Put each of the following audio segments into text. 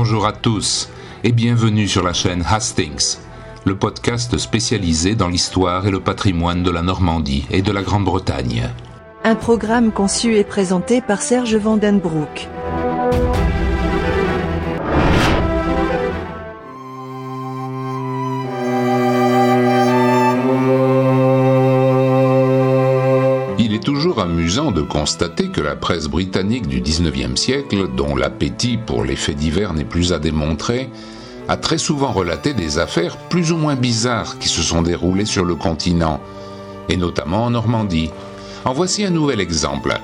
Bonjour à tous et bienvenue sur la chaîne Hastings, le podcast spécialisé dans l'histoire et le patrimoine de la Normandie et de la Grande-Bretagne. Un programme conçu et présenté par Serge Vandenbroek. Est toujours amusant de constater que la presse britannique du 19e siècle, dont l'appétit pour les faits divers n'est plus à démontrer, a très souvent relaté des affaires plus ou moins bizarres qui se sont déroulées sur le continent, et notamment en Normandie. En voici un nouvel exemple.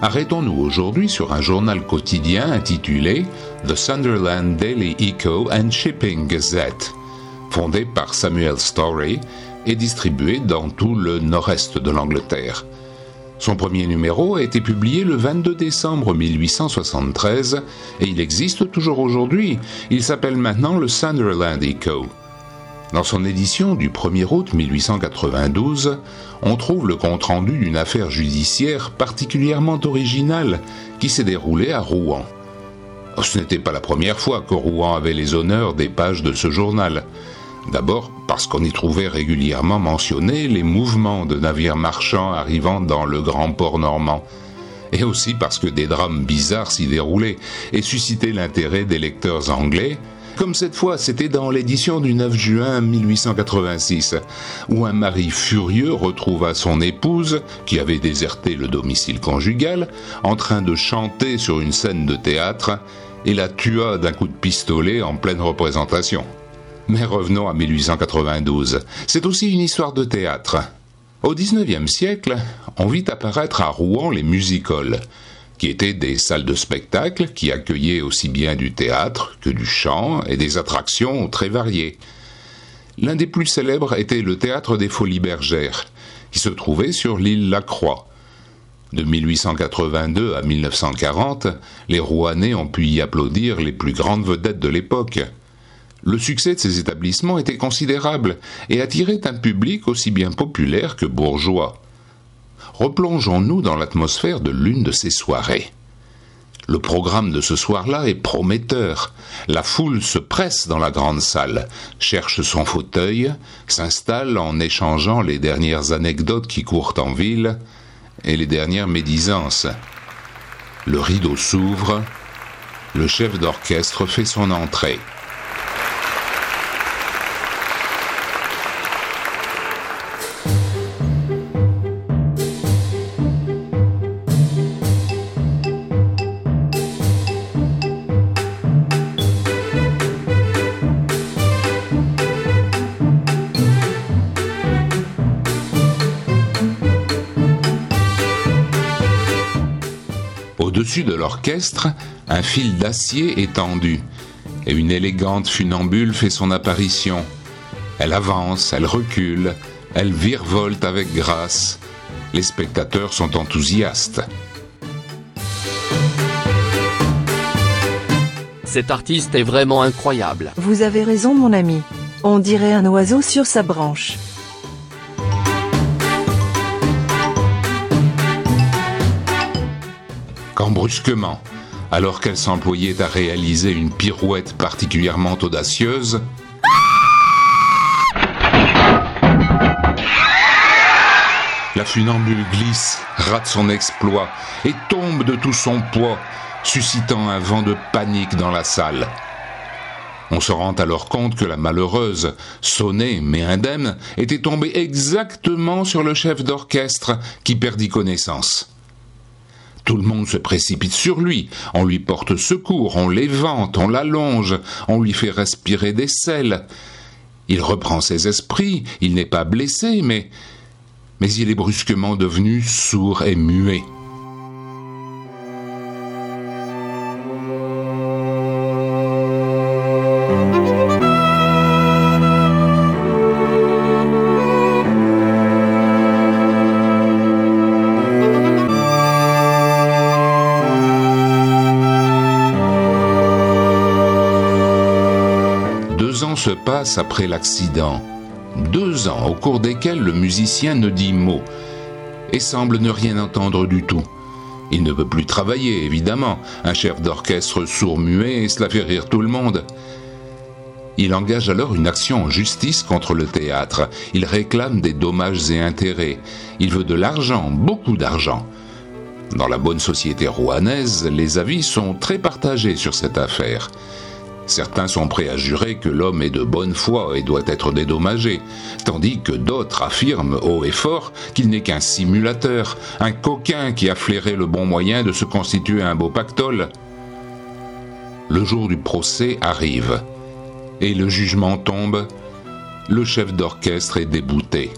Arrêtons-nous aujourd'hui sur un journal quotidien intitulé The Sunderland Daily Eco and Shipping Gazette, fondé par Samuel Story et distribué dans tout le nord-est de l'Angleterre. Son premier numéro a été publié le 22 décembre 1873 et il existe toujours aujourd'hui. Il s'appelle maintenant le Sunderland Echo. Dans son édition du 1er août 1892, on trouve le compte-rendu d'une affaire judiciaire particulièrement originale qui s'est déroulée à Rouen. Ce n'était pas la première fois que Rouen avait les honneurs des pages de ce journal. D'abord parce qu'on y trouvait régulièrement mentionnés les mouvements de navires marchands arrivant dans le grand port normand, et aussi parce que des drames bizarres s'y déroulaient et suscitaient l'intérêt des lecteurs anglais, comme cette fois c'était dans l'édition du 9 juin 1886, où un mari furieux retrouva son épouse, qui avait déserté le domicile conjugal, en train de chanter sur une scène de théâtre, et la tua d'un coup de pistolet en pleine représentation. Mais revenons à 1892. C'est aussi une histoire de théâtre. Au XIXe siècle, on vit apparaître à Rouen les music-halls, qui étaient des salles de spectacle qui accueillaient aussi bien du théâtre que du chant et des attractions très variées. L'un des plus célèbres était le théâtre des Folies Bergères, qui se trouvait sur l'île Lacroix. De 1882 à 1940, les Rouennais ont pu y applaudir les plus grandes vedettes de l'époque. Le succès de ces établissements était considérable et attirait un public aussi bien populaire que bourgeois. Replongeons-nous dans l'atmosphère de l'une de ces soirées. Le programme de ce soir-là est prometteur. La foule se presse dans la grande salle, cherche son fauteuil, s'installe en échangeant les dernières anecdotes qui courent en ville et les dernières médisances. Le rideau s'ouvre, le chef d'orchestre fait son entrée. Au-dessus de l'orchestre, un fil d'acier est tendu, et une élégante funambule fait son apparition. Elle avance, elle recule, elle virevolte avec grâce. Les spectateurs sont enthousiastes. Cet artiste est vraiment incroyable. Vous avez raison mon ami. On dirait un oiseau sur sa branche. Quand brusquement, alors qu'elle s'employait à réaliser une pirouette particulièrement audacieuse, la funambule glisse, rate son exploit et tombe de tout son poids, suscitant un vent de panique dans la salle. On se rend alors compte que la malheureuse, sonnée mais indemne, était tombée exactement sur le chef d'orchestre qui perdit connaissance. Tout le monde se précipite sur lui, on lui porte secours, on l'évente, on l'allonge, on lui fait respirer des sels. Il reprend ses esprits, il n'est pas blessé, mais mais il est brusquement devenu sourd et muet. Deux ans se passent après l'accident. Deux ans au cours desquels le musicien ne dit mot et semble ne rien entendre du tout. Il ne peut plus travailler, évidemment. Un chef d'orchestre sourd-muet, cela fait rire tout le monde. Il engage alors une action en justice contre le théâtre. Il réclame des dommages et intérêts. Il veut de l'argent, beaucoup d'argent. Dans la bonne société rouanaise, les avis sont très partagés sur cette affaire. Certains sont prêts à jurer que l'homme est de bonne foi et doit être dédommagé, tandis que d'autres affirment haut et fort qu'il n'est qu'un simulateur, un coquin qui a flairé le bon moyen de se constituer un beau pactole. Le jour du procès arrive et le jugement tombe, le chef d'orchestre est débouté.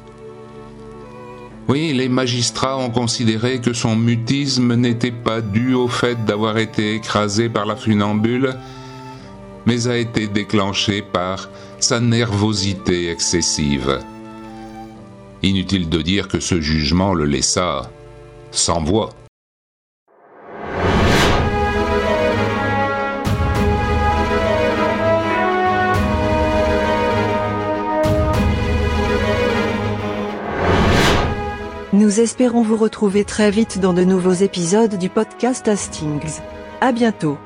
Oui, les magistrats ont considéré que son mutisme n'était pas dû au fait d'avoir été écrasé par la funambule, mais a été déclenché par sa nervosité excessive. Inutile de dire que ce jugement le laissa sans voix. Nous espérons vous retrouver très vite dans de nouveaux épisodes du podcast Hastings. À bientôt.